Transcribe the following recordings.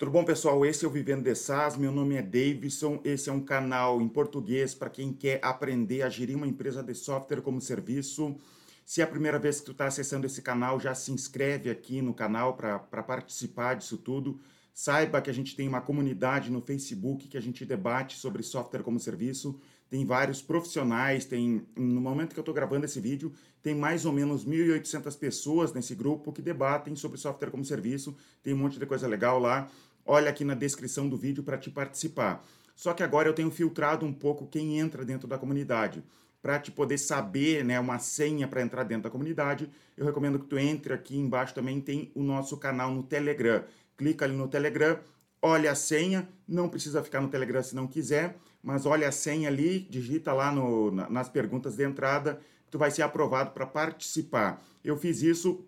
Tudo bom, pessoal? Esse é o Vivendo de SaaS. Meu nome é Davidson. Esse é um canal em português para quem quer aprender a gerir uma empresa de software como serviço. Se é a primeira vez que tu está acessando esse canal, já se inscreve aqui no canal para participar disso tudo. Saiba que a gente tem uma comunidade no Facebook que a gente debate sobre software como serviço. Tem vários profissionais, tem no momento que eu estou gravando esse vídeo, tem mais ou menos 1.800 pessoas nesse grupo que debatem sobre software como serviço. Tem um monte de coisa legal lá olha aqui na descrição do vídeo para te participar. Só que agora eu tenho filtrado um pouco quem entra dentro da comunidade. Para te poder saber né, uma senha para entrar dentro da comunidade, eu recomendo que tu entre aqui embaixo também tem o nosso canal no Telegram. Clica ali no Telegram, olha a senha, não precisa ficar no Telegram se não quiser, mas olha a senha ali, digita lá no, nas perguntas de entrada, tu vai ser aprovado para participar. Eu fiz isso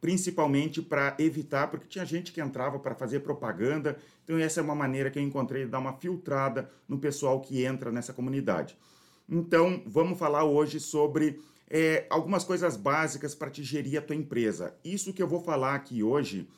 principalmente para evitar, porque tinha gente que entrava para fazer propaganda, então essa é uma maneira que eu encontrei de dar uma filtrada no pessoal que entra nessa comunidade. Então, vamos falar hoje sobre é, algumas coisas básicas para te gerir a tua empresa. Isso que eu vou falar aqui hoje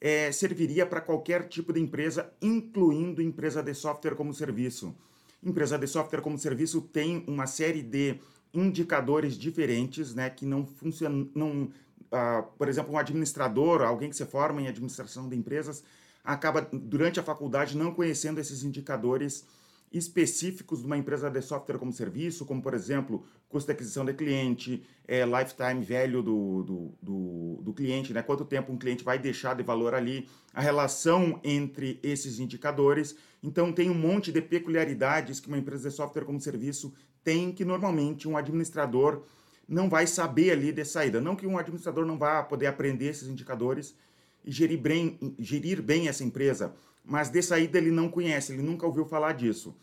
é, serviria para qualquer tipo de empresa, incluindo empresa de software como serviço. Empresa de software como serviço tem uma série de indicadores diferentes, né, que não funcionam, não, uh, por exemplo, um administrador, alguém que se forma em administração de empresas, acaba durante a faculdade não conhecendo esses indicadores específicos de uma empresa de software como serviço, como por exemplo, custo de aquisição de cliente, é, lifetime velho do, do, do, do, cliente, né? quanto tempo um cliente vai deixar de valor ali, a relação entre esses indicadores. Então, tem um monte de peculiaridades que uma empresa de software como serviço tem que normalmente um administrador não vai saber ali de saída. Não que um administrador não vá poder aprender esses indicadores e gerir bem, gerir bem essa empresa, mas de saída ele não conhece, ele nunca ouviu falar disso.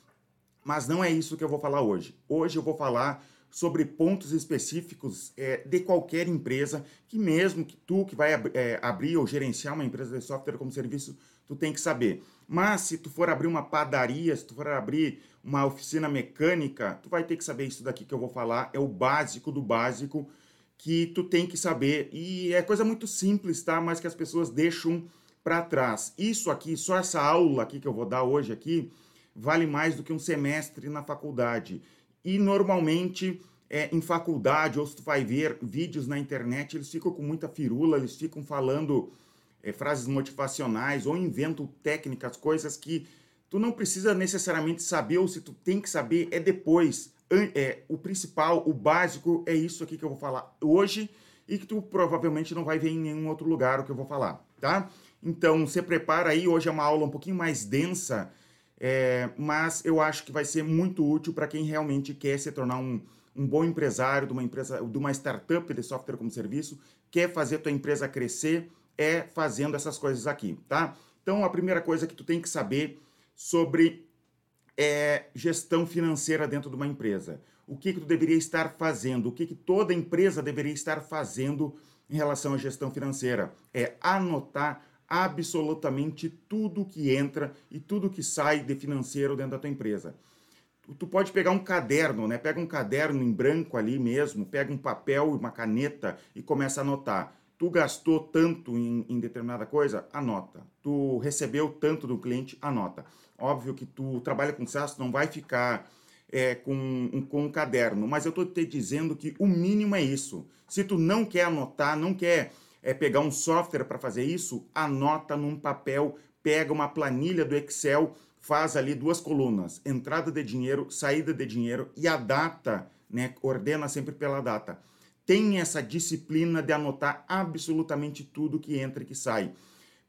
Mas não é isso que eu vou falar hoje. Hoje eu vou falar sobre pontos específicos é, de qualquer empresa, que mesmo que tu que vai é, abrir ou gerenciar uma empresa de software como serviço, tu tem que saber. Mas se tu for abrir uma padaria, se tu for abrir uma oficina mecânica, tu vai ter que saber isso daqui que eu vou falar, é o básico do básico que tu tem que saber e é coisa muito simples, tá? Mas que as pessoas deixam para trás. Isso aqui, só essa aula aqui que eu vou dar hoje aqui, vale mais do que um semestre na faculdade. E normalmente é, em faculdade, ou se tu vai ver vídeos na internet, eles ficam com muita firula, eles ficam falando é, frases motivacionais ou inventam técnicas, coisas que tu não precisa necessariamente saber, ou se tu tem que saber, é depois. É, o principal, o básico, é isso aqui que eu vou falar hoje e que tu provavelmente não vai ver em nenhum outro lugar o que eu vou falar, tá? Então, se prepara aí, hoje é uma aula um pouquinho mais densa, é, mas eu acho que vai ser muito útil para quem realmente quer se tornar um, um bom empresário de uma empresa, de uma startup de software como serviço, quer fazer tua empresa crescer, é fazendo essas coisas aqui, tá? Então, a primeira coisa que tu tem que saber sobre é, gestão financeira dentro de uma empresa. O que, que tu deveria estar fazendo? O que, que toda empresa deveria estar fazendo em relação à gestão financeira? É anotar absolutamente tudo que entra e tudo que sai de financeiro dentro da tua empresa. Tu, pode pegar um caderno, né? Pega um caderno em branco ali mesmo, pega um papel e uma caneta e começa a anotar Tu gastou tanto em, em, determinada coisa? Anota. Tu recebeu tanto do cliente? Anota. Óbvio que tu trabalha com SaaS, não vai ficar é, com, com um caderno, mas eu estou te dizendo que o mínimo é isso. Se tu não quer anotar, não quer é, pegar um software para fazer isso, anota num papel, pega uma planilha do Excel, faz ali duas colunas, entrada de dinheiro, saída de dinheiro e a data, né? Ordena sempre pela data tem essa disciplina de anotar absolutamente tudo que entra e que sai.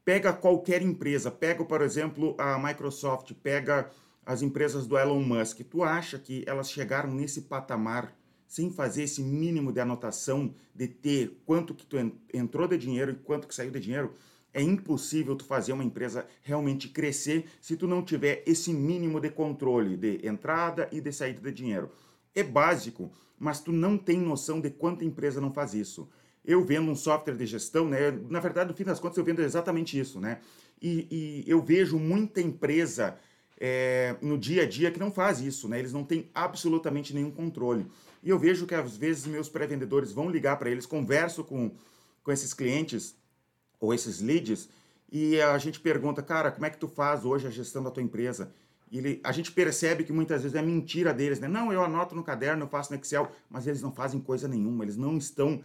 Pega qualquer empresa, pega, por exemplo, a Microsoft, pega as empresas do Elon Musk. Tu acha que elas chegaram nesse patamar sem fazer esse mínimo de anotação de ter quanto que tu entrou de dinheiro e quanto que saiu de dinheiro? É impossível tu fazer uma empresa realmente crescer se tu não tiver esse mínimo de controle de entrada e de saída de dinheiro é básico, mas tu não tem noção de quanta empresa não faz isso. Eu vendo um software de gestão, né? Na verdade, no fim das contas, eu vendo exatamente isso, né? E, e eu vejo muita empresa é, no dia a dia que não faz isso, né? Eles não têm absolutamente nenhum controle. E eu vejo que às vezes meus pré-vendedores vão ligar para eles, converso com, com esses clientes ou esses leads e a gente pergunta, cara, como é que tu faz hoje a gestão da tua empresa? E ele, a gente percebe que muitas vezes é mentira deles, né? Não, eu anoto no caderno, eu faço no Excel, mas eles não fazem coisa nenhuma, eles não estão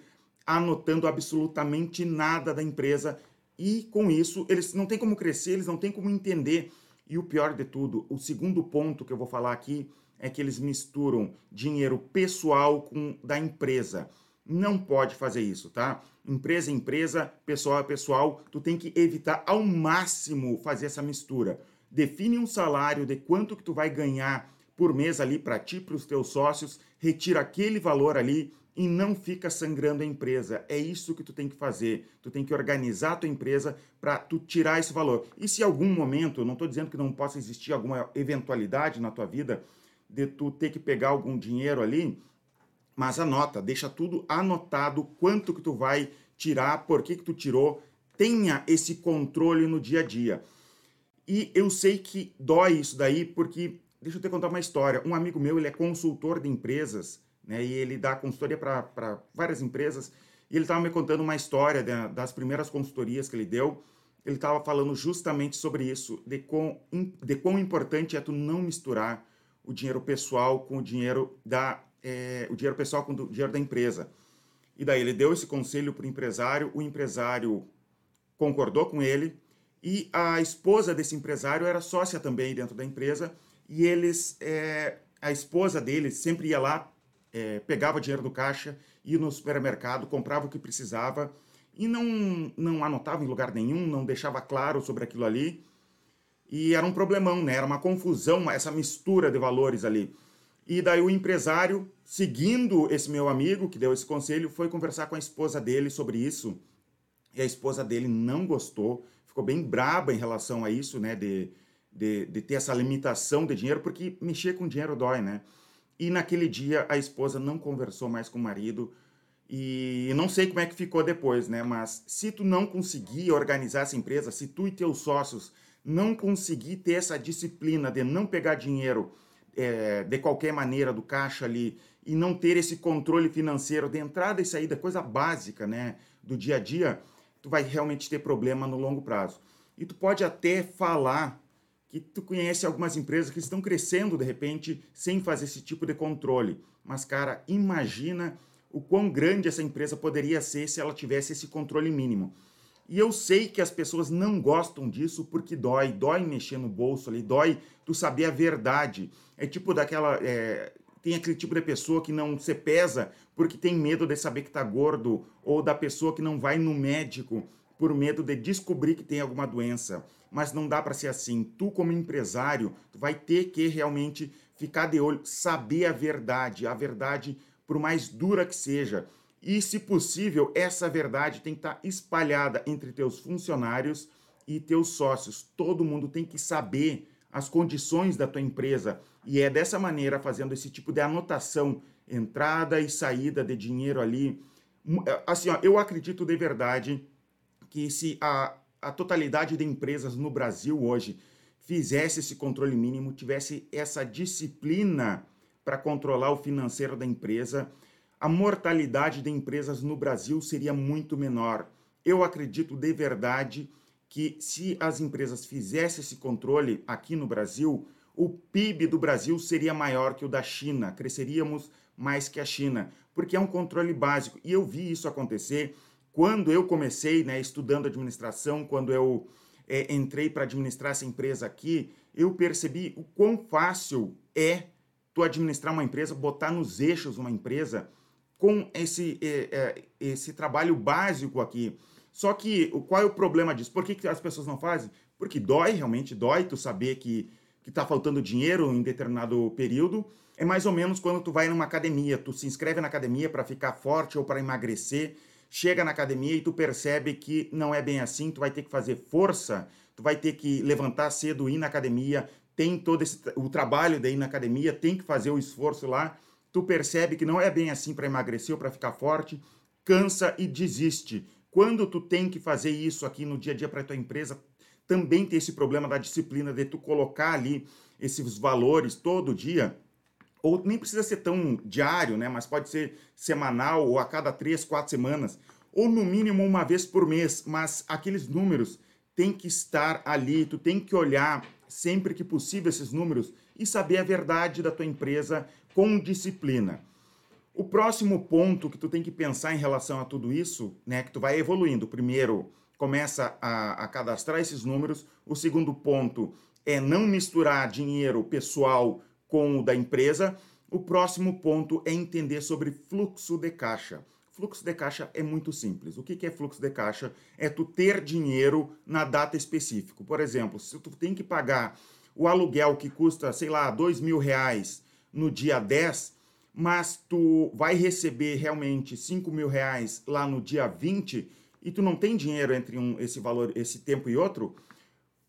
anotando absolutamente nada da empresa e com isso eles não têm como crescer, eles não têm como entender. E o pior de tudo, o segundo ponto que eu vou falar aqui é que eles misturam dinheiro pessoal com da empresa. Não pode fazer isso, tá? Empresa é empresa, pessoal é pessoal, tu tem que evitar ao máximo fazer essa mistura. Define um salário de quanto que tu vai ganhar por mês ali para ti, para os teus sócios, retira aquele valor ali e não fica sangrando a empresa. É isso que tu tem que fazer. Tu tem que organizar a tua empresa para tu tirar esse valor. E se algum momento, não estou dizendo que não possa existir alguma eventualidade na tua vida de tu ter que pegar algum dinheiro ali, mas anota, deixa tudo anotado, quanto que tu vai tirar, por que que tu tirou, tenha esse controle no dia a dia. E eu sei que dói isso daí, porque, deixa eu te contar uma história, um amigo meu, ele é consultor de empresas, né, e ele dá consultoria para várias empresas, e ele estava me contando uma história das primeiras consultorias que ele deu, ele estava falando justamente sobre isso, de quão, de quão importante é tu não misturar o dinheiro pessoal com o dinheiro da é, o dinheiro pessoal com o dinheiro da empresa. E daí ele deu esse conselho para o empresário, o empresário concordou com ele e a esposa desse empresário era sócia também dentro da empresa e eles, é, a esposa dele sempre ia lá, é, pegava dinheiro do caixa, ia no supermercado, comprava o que precisava e não, não anotava em lugar nenhum, não deixava claro sobre aquilo ali. E era um problemão, né? Era uma confusão, essa mistura de valores ali. E daí o empresário, seguindo esse meu amigo que deu esse conselho, foi conversar com a esposa dele sobre isso. E a esposa dele não gostou, ficou bem braba em relação a isso, né? De, de, de ter essa limitação de dinheiro, porque mexer com dinheiro dói, né? E naquele dia a esposa não conversou mais com o marido. E não sei como é que ficou depois, né? Mas se tu não conseguir organizar essa empresa, se tu e teus sócios não conseguir ter essa disciplina de não pegar dinheiro é, de qualquer maneira do caixa ali e não ter esse controle financeiro de entrada e saída, coisa básica, né, do dia a dia, tu vai realmente ter problema no longo prazo. E tu pode até falar que tu conhece algumas empresas que estão crescendo de repente sem fazer esse tipo de controle. Mas cara, imagina o quão grande essa empresa poderia ser se ela tivesse esse controle mínimo. E eu sei que as pessoas não gostam disso porque dói, dói mexer no bolso ali, dói tu saber a verdade. É tipo daquela. É, tem aquele tipo de pessoa que não se pesa porque tem medo de saber que tá gordo, ou da pessoa que não vai no médico por medo de descobrir que tem alguma doença. Mas não dá para ser assim. Tu, como empresário, tu vai ter que realmente ficar de olho, saber a verdade, a verdade, por mais dura que seja. E, se possível, essa verdade tem que estar espalhada entre teus funcionários e teus sócios. Todo mundo tem que saber as condições da tua empresa. E é dessa maneira, fazendo esse tipo de anotação, entrada e saída de dinheiro ali. É, assim, ó, eu acredito de verdade que se a, a totalidade de empresas no Brasil hoje fizesse esse controle mínimo, tivesse essa disciplina para controlar o financeiro da empresa, a mortalidade de empresas no Brasil seria muito menor. Eu acredito de verdade que se as empresas fizessem esse controle aqui no Brasil, o PIB do Brasil seria maior que o da China, cresceríamos mais que a China, porque é um controle básico. E eu vi isso acontecer quando eu comecei, né, estudando administração, quando eu é, entrei para administrar essa empresa aqui, eu percebi o quão fácil é tu administrar uma empresa, botar nos eixos uma empresa com esse, é, esse trabalho básico aqui. Só que qual é o problema disso? Por que, as pessoas não fazem? Porque dói, realmente dói tu saber que que está faltando dinheiro em determinado período. É mais ou menos quando tu vai numa academia, tu se inscreve na academia para ficar forte ou para emagrecer, chega na academia e tu percebe que não é bem assim, tu vai ter que fazer força, tu vai ter que levantar cedo, ir na academia, tem todo esse, o trabalho ir na academia, tem que fazer o esforço lá tu percebe que não é bem assim para emagrecer ou para ficar forte, cansa e desiste. Quando tu tem que fazer isso aqui no dia a dia para tua empresa, também tem esse problema da disciplina de tu colocar ali esses valores todo dia, ou nem precisa ser tão diário, né? Mas pode ser semanal ou a cada três, quatro semanas, ou no mínimo uma vez por mês. Mas aqueles números tem que estar ali, tu tem que olhar sempre que possível esses números e saber a verdade da tua empresa com disciplina. O próximo ponto que tu tem que pensar em relação a tudo isso, né, que tu vai evoluindo. Primeiro, começa a, a cadastrar esses números. O segundo ponto é não misturar dinheiro pessoal com o da empresa. O próximo ponto é entender sobre fluxo de caixa. Fluxo de caixa é muito simples. O que é fluxo de caixa? É tu ter dinheiro na data específica. Por exemplo, se tu tem que pagar o aluguel que custa, sei lá, dois mil reais no dia 10, mas tu vai receber realmente 5 mil reais lá no dia 20 e tu não tem dinheiro entre um, esse valor, esse tempo e outro,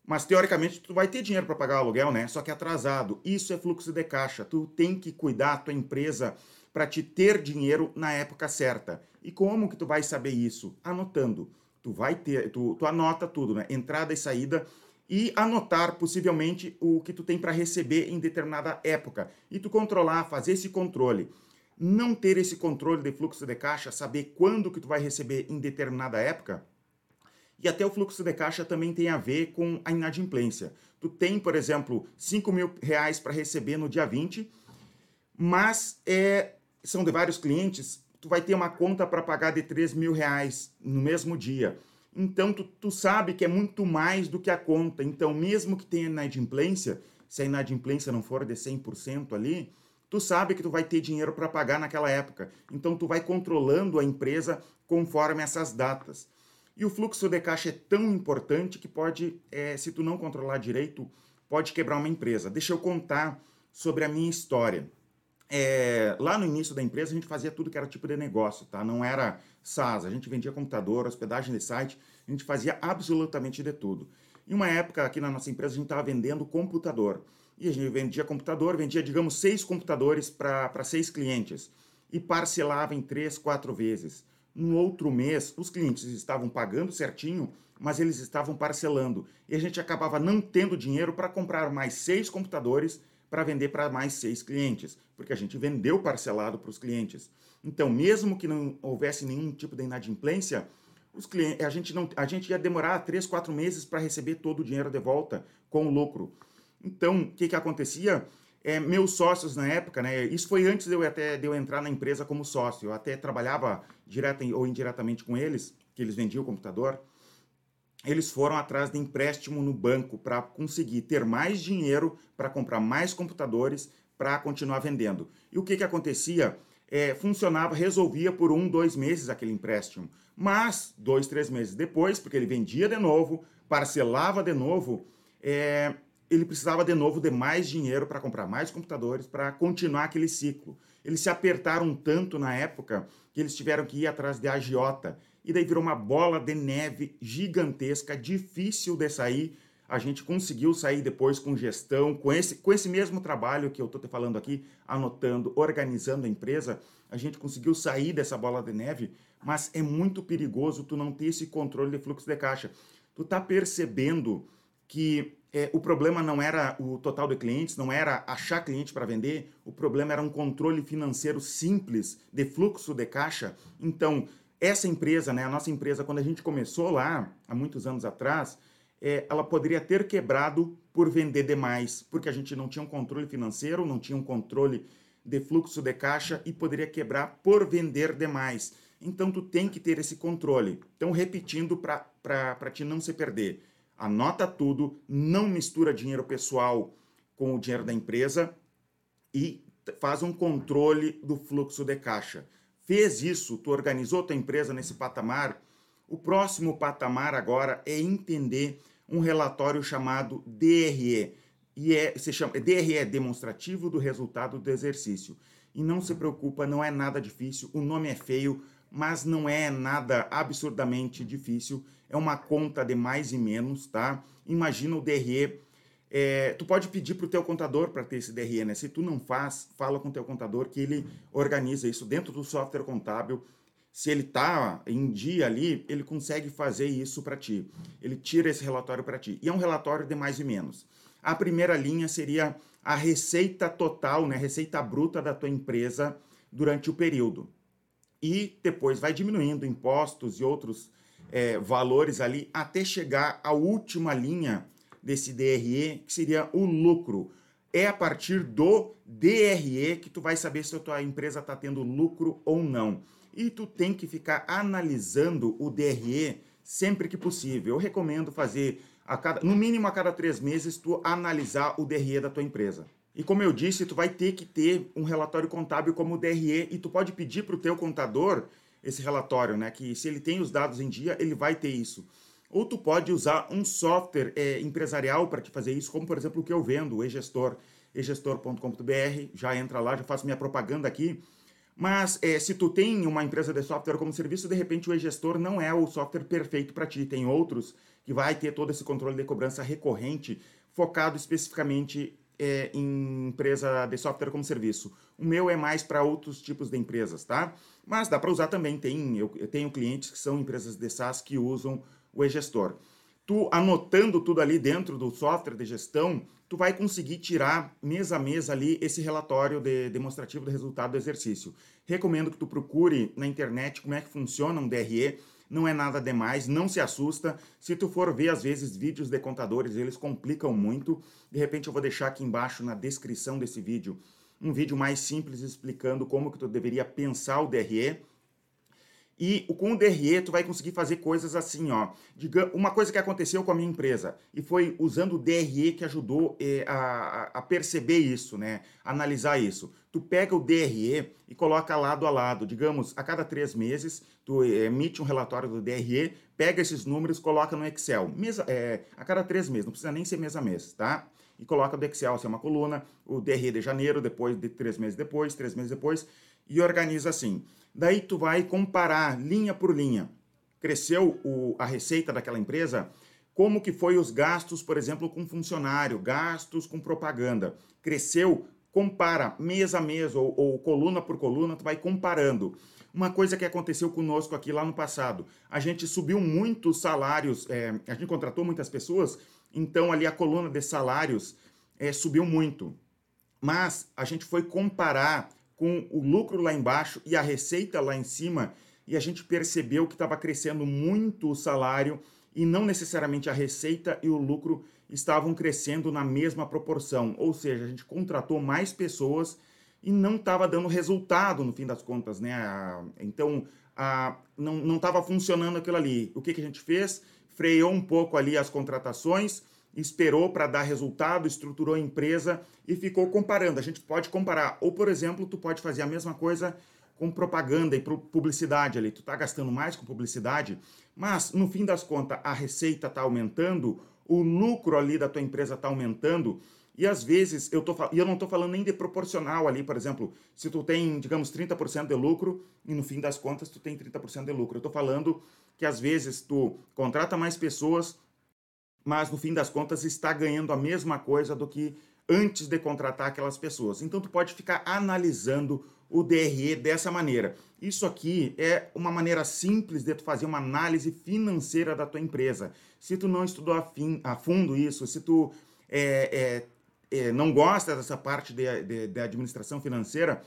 mas teoricamente tu vai ter dinheiro para pagar o aluguel, né? Só que atrasado. Isso é fluxo de caixa. Tu tem que cuidar a tua empresa para te ter dinheiro na época certa. E como que tu vai saber isso? Anotando. Tu vai ter, tu, tu anota tudo, né? Entrada e saída e anotar possivelmente o que tu tem para receber em determinada época e tu controlar, fazer esse controle. Não ter esse controle de fluxo de caixa, saber quando que tu vai receber em determinada época. E até o fluxo de caixa também tem a ver com a inadimplência. Tu tem, por exemplo, 5 mil reais para receber no dia 20, mas é, são de vários clientes, tu vai ter uma conta para pagar de 3 mil reais no mesmo dia. Então, tu, tu sabe que é muito mais do que a conta. Então, mesmo que tenha inadimplência, se a inadimplência não for de 100% ali, tu sabe que tu vai ter dinheiro para pagar naquela época. Então, tu vai controlando a empresa conforme essas datas. E o fluxo de caixa é tão importante que pode, é, se tu não controlar direito, pode quebrar uma empresa. Deixa eu contar sobre a minha história. É, lá no início da empresa a gente fazia tudo que era tipo de negócio, tá? Não era SaaS, a gente vendia computador, hospedagem de site, a gente fazia absolutamente de tudo. Em uma época aqui na nossa empresa a gente estava vendendo computador. E a gente vendia computador, vendia, digamos, seis computadores para seis clientes e parcelava em três, quatro vezes. No outro mês, os clientes estavam pagando certinho, mas eles estavam parcelando. E a gente acabava não tendo dinheiro para comprar mais seis computadores para vender para mais seis clientes, porque a gente vendeu parcelado para os clientes. Então, mesmo que não houvesse nenhum tipo de inadimplência, os clientes, a, gente não, a gente ia demorar três, quatro meses para receber todo o dinheiro de volta com o lucro. Então, o que, que acontecia? É, meus sócios na época, né? Isso foi antes de eu até de eu entrar na empresa como sócio. Eu até trabalhava direta ou indiretamente com eles, que eles vendiam o computador eles foram atrás de empréstimo no banco para conseguir ter mais dinheiro para comprar mais computadores para continuar vendendo. E o que, que acontecia? É, funcionava, resolvia por um, dois meses aquele empréstimo. Mas, dois, três meses depois, porque ele vendia de novo, parcelava de novo, é, ele precisava de novo de mais dinheiro para comprar mais computadores, para continuar aquele ciclo. Eles se apertaram tanto na época que eles tiveram que ir atrás de agiota e daí virou uma bola de neve gigantesca, difícil de sair. A gente conseguiu sair depois com gestão, com esse, com esse mesmo trabalho que eu estou te falando aqui, anotando, organizando a empresa, a gente conseguiu sair dessa bola de neve, mas é muito perigoso tu não ter esse controle de fluxo de caixa. Tu tá percebendo que é, o problema não era o total de clientes, não era achar cliente para vender, o problema era um controle financeiro simples de fluxo de caixa. Então, essa empresa, né, a nossa empresa, quando a gente começou lá, há muitos anos atrás, é, ela poderia ter quebrado por vender demais, porque a gente não tinha um controle financeiro, não tinha um controle de fluxo de caixa e poderia quebrar por vender demais. Então, tu tem que ter esse controle. Então, repetindo para te não se perder. Anota tudo, não mistura dinheiro pessoal com o dinheiro da empresa e faz um controle do fluxo de caixa fez isso, tu organizou tua empresa nesse patamar, o próximo patamar agora é entender um relatório chamado DRE. E é, se chama, DRE é demonstrativo do resultado do exercício. E não se preocupa, não é nada difícil, o nome é feio, mas não é nada absurdamente difícil. É uma conta de mais e menos, tá? Imagina o DRE é, tu pode pedir para o teu contador para ter esse DRE, né? Se tu não faz, fala com o teu contador que ele organiza isso dentro do software contábil. Se ele está em dia ali, ele consegue fazer isso para ti. Ele tira esse relatório para ti. E é um relatório de mais e menos. A primeira linha seria a receita total, né? Receita bruta da tua empresa durante o período. E depois vai diminuindo impostos e outros é, valores ali até chegar à última linha desse DRE, que seria o lucro. É a partir do DRE que tu vai saber se a tua empresa está tendo lucro ou não. E tu tem que ficar analisando o DRE sempre que possível. Eu recomendo fazer a cada, no mínimo a cada três meses tu analisar o DRE da tua empresa. E como eu disse, tu vai ter que ter um relatório contábil como o DRE e tu pode pedir para o teu contador esse relatório, né? Que se ele tem os dados em dia, ele vai ter isso. Ou tu pode usar um software é, empresarial para te fazer isso, como por exemplo o que eu vendo, o eGestor, egestor.com.br, já entra lá, já faço minha propaganda aqui. Mas é, se tu tem uma empresa de software como serviço, de repente o eGestor não é o software perfeito para ti. Tem outros que vai ter todo esse controle de cobrança recorrente, focado especificamente é, em empresa de software como serviço. O meu é mais para outros tipos de empresas, tá? Mas dá para usar também. Tem, eu, eu tenho clientes que são empresas de SaaS que usam o e-gestor. Tu anotando tudo ali dentro do software de gestão, tu vai conseguir tirar mês a mês ali esse relatório de, demonstrativo do resultado do exercício. Recomendo que tu procure na internet como é que funciona um DRE, não é nada demais, não se assusta. Se tu for ver, às vezes, vídeos de contadores, eles complicam muito. De repente eu vou deixar aqui embaixo na descrição desse vídeo um vídeo mais simples explicando como que tu deveria pensar o DRE e com o DRE tu vai conseguir fazer coisas assim, ó. Diga, uma coisa que aconteceu com a minha empresa e foi usando o DRE que ajudou eh, a, a, perceber isso, né? Analisar isso. Tu pega o DRE e coloca lado a lado. Digamos, a cada três meses tu eh, emite um relatório do DRE, pega esses números, coloca no Excel. Mesa, é, a cada três meses, não precisa nem ser mês a mês, tá? E coloca do Excel, assim, uma coluna, o DRE de janeiro, depois de três meses depois, três meses depois, e organiza assim. Daí tu vai comparar linha por linha. Cresceu o, a receita daquela empresa? Como que foi os gastos, por exemplo, com funcionário, gastos com propaganda? Cresceu? Compara mês a mês ou, ou coluna por coluna, tu vai comparando. Uma coisa que aconteceu conosco aqui lá no passado, a gente subiu muito os salários, é, a gente contratou muitas pessoas, então ali a coluna de salários é, subiu muito. Mas a gente foi comparar com o lucro lá embaixo e a receita lá em cima, e a gente percebeu que estava crescendo muito o salário e não necessariamente a receita e o lucro estavam crescendo na mesma proporção. Ou seja, a gente contratou mais pessoas e não estava dando resultado no fim das contas, né? Então, a, não estava funcionando aquilo ali. O que, que a gente fez? Freou um pouco ali as contratações esperou para dar resultado, estruturou a empresa e ficou comparando. A gente pode comparar. Ou, por exemplo, tu pode fazer a mesma coisa com propaganda e publicidade ali. Tu está gastando mais com publicidade, mas no fim das contas a receita está aumentando, o lucro ali da tua empresa está aumentando. E às vezes eu, tô, e eu não estou falando nem de proporcional ali, por exemplo, se tu tem, digamos, 30% de lucro e no fim das contas tu tem 30% de lucro. Eu estou falando que às vezes tu contrata mais pessoas, mas no fim das contas está ganhando a mesma coisa do que antes de contratar aquelas pessoas. Então tu pode ficar analisando o DRE dessa maneira. Isso aqui é uma maneira simples de tu fazer uma análise financeira da tua empresa. Se tu não estudou a, fim, a fundo isso, se tu é, é, é, não gosta dessa parte de, de, de administração financeira,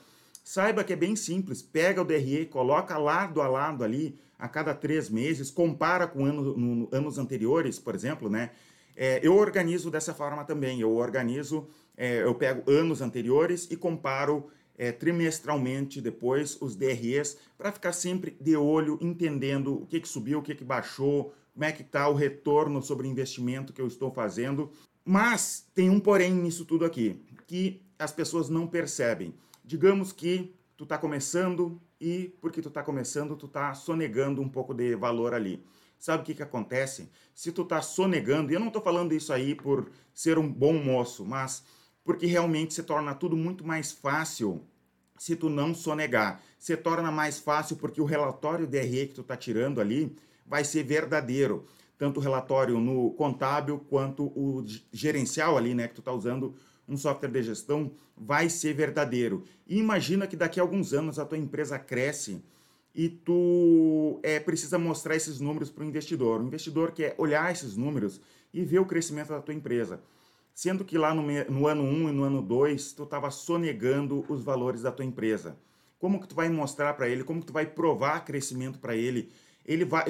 saiba que é bem simples. Pega o DRE, coloca lado a lado ali, a cada três meses, compara com ano, no, anos anteriores, por exemplo, né? É, eu organizo dessa forma também. Eu organizo, é, eu pego anos anteriores e comparo é, trimestralmente depois os DREs para ficar sempre de olho, entendendo o que, que subiu, o que, que baixou, como é que está o retorno sobre o investimento que eu estou fazendo. Mas tem um porém nisso tudo aqui, que as pessoas não percebem. Digamos que tu está começando e porque tu está começando, tu está sonegando um pouco de valor ali. Sabe o que, que acontece? Se tu está sonegando, e eu não estou falando isso aí por ser um bom moço, mas porque realmente se torna tudo muito mais fácil se tu não sonegar. Se torna mais fácil porque o relatório DRE que tu está tirando ali vai ser verdadeiro. Tanto o relatório no contábil quanto o gerencial ali, né, que tu está usando um software de gestão vai ser verdadeiro. E imagina que daqui a alguns anos a tua empresa cresce e tu é, precisa mostrar esses números para o investidor. O investidor quer olhar esses números e ver o crescimento da tua empresa. Sendo que lá no, no ano 1 um e no ano 2, tu estava sonegando os valores da tua empresa. Como que tu vai mostrar para ele, como que tu vai provar crescimento para ele ele vai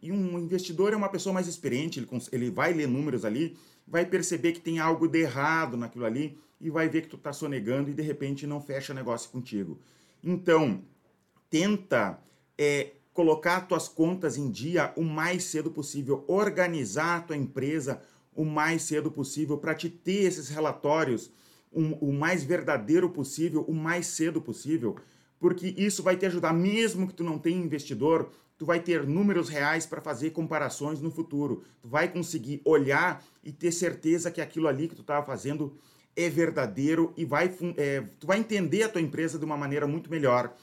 e um investidor é uma pessoa mais experiente, ele, ele vai ler números ali, vai perceber que tem algo de errado naquilo ali e vai ver que tu está sonegando e de repente não fecha negócio contigo. Então, tenta é, colocar tuas contas em dia o mais cedo possível, organizar a tua empresa o mais cedo possível para te ter esses relatórios um, o mais verdadeiro possível, o mais cedo possível, porque isso vai te ajudar, mesmo que tu não tenha investidor, tu vai ter números reais para fazer comparações no futuro. Tu vai conseguir olhar e ter certeza que aquilo ali que tu estava fazendo é verdadeiro e vai, é, tu vai entender a tua empresa de uma maneira muito melhor.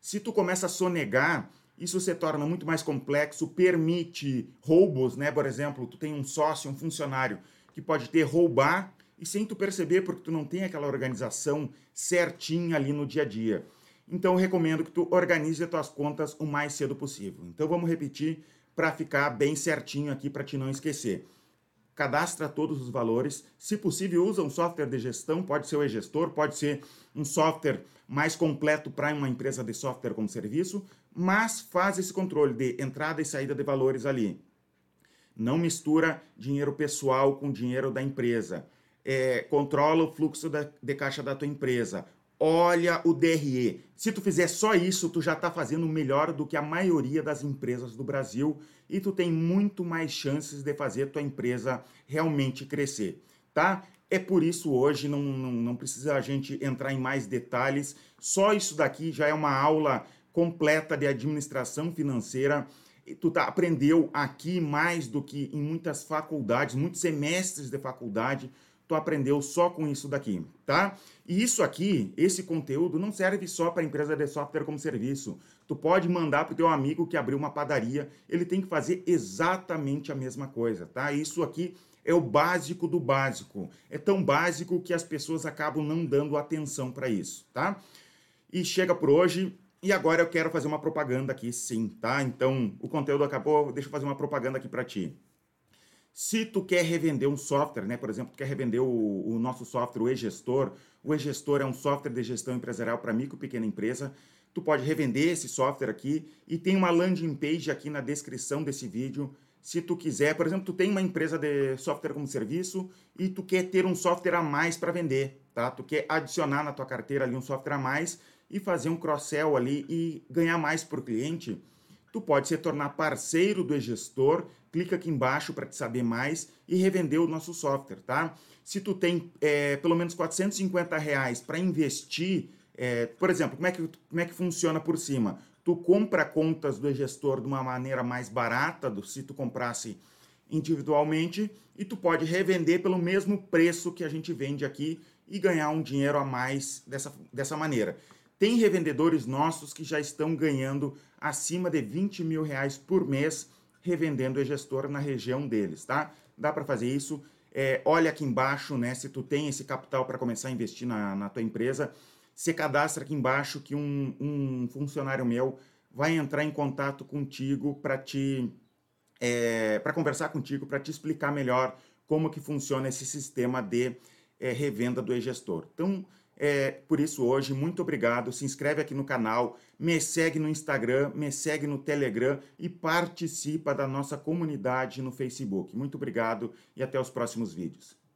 Se tu começa a sonegar, isso se torna muito mais complexo, permite roubos, né? Por exemplo, tu tem um sócio, um funcionário que pode ter roubar e sem tu perceber porque tu não tem aquela organização certinha ali no dia a dia. Então recomendo que tu organize as tuas contas o mais cedo possível. Então vamos repetir para ficar bem certinho aqui para te não esquecer. Cadastra todos os valores, se possível usa um software de gestão, pode ser o e-gestor, pode ser um software mais completo para uma empresa de software como serviço, mas faz esse controle de entrada e saída de valores ali. Não mistura dinheiro pessoal com dinheiro da empresa. É, controla o fluxo da, de caixa da tua empresa olha o DRE. Se tu fizer só isso, tu já está fazendo melhor do que a maioria das empresas do Brasil e tu tem muito mais chances de fazer tua empresa realmente crescer, tá? É por isso hoje não, não, não precisa a gente entrar em mais detalhes. Só isso daqui já é uma aula completa de administração financeira. E tu tá, aprendeu aqui mais do que em muitas faculdades, muitos semestres de faculdade tu aprendeu só com isso daqui, tá? E isso aqui, esse conteúdo, não serve só para empresa de software como serviço. Tu pode mandar para o teu amigo que abriu uma padaria, ele tem que fazer exatamente a mesma coisa, tá? Isso aqui é o básico do básico. É tão básico que as pessoas acabam não dando atenção para isso, tá? E chega por hoje. E agora eu quero fazer uma propaganda aqui, sim, tá? Então, o conteúdo acabou, deixa eu fazer uma propaganda aqui para ti. Se tu quer revender um software, né? Por exemplo, tu quer revender o, o nosso software, o e-gestor. O e-gestor é um software de gestão empresarial para micro e pequena empresa. Tu pode revender esse software aqui e tem uma landing page aqui na descrição desse vídeo. Se tu quiser, por exemplo, tu tem uma empresa de software como serviço e tu quer ter um software a mais para vender, tá? Tu quer adicionar na tua carteira ali um software a mais e fazer um cross-sell ali e ganhar mais por cliente tu pode se tornar parceiro do e-gestor, clica aqui embaixo para te saber mais e revender o nosso software, tá? Se tu tem é, pelo menos 450 reais para investir, é, por exemplo, como é, que, como é que funciona por cima? Tu compra contas do e-gestor de uma maneira mais barata do se tu comprasse individualmente e tu pode revender pelo mesmo preço que a gente vende aqui e ganhar um dinheiro a mais dessa, dessa maneira. Tem revendedores nossos que já estão ganhando acima de 20 mil reais por mês revendendo e-gestor na região deles, tá? Dá para fazer isso. É, olha aqui embaixo, né? Se tu tem esse capital para começar a investir na, na tua empresa, se cadastra aqui embaixo que um, um funcionário meu vai entrar em contato contigo para te é, para conversar contigo, para te explicar melhor como que funciona esse sistema de é, revenda do e-gestor. Então, é, por isso, hoje, muito obrigado. Se inscreve aqui no canal, me segue no Instagram, me segue no Telegram e participa da nossa comunidade no Facebook. Muito obrigado e até os próximos vídeos.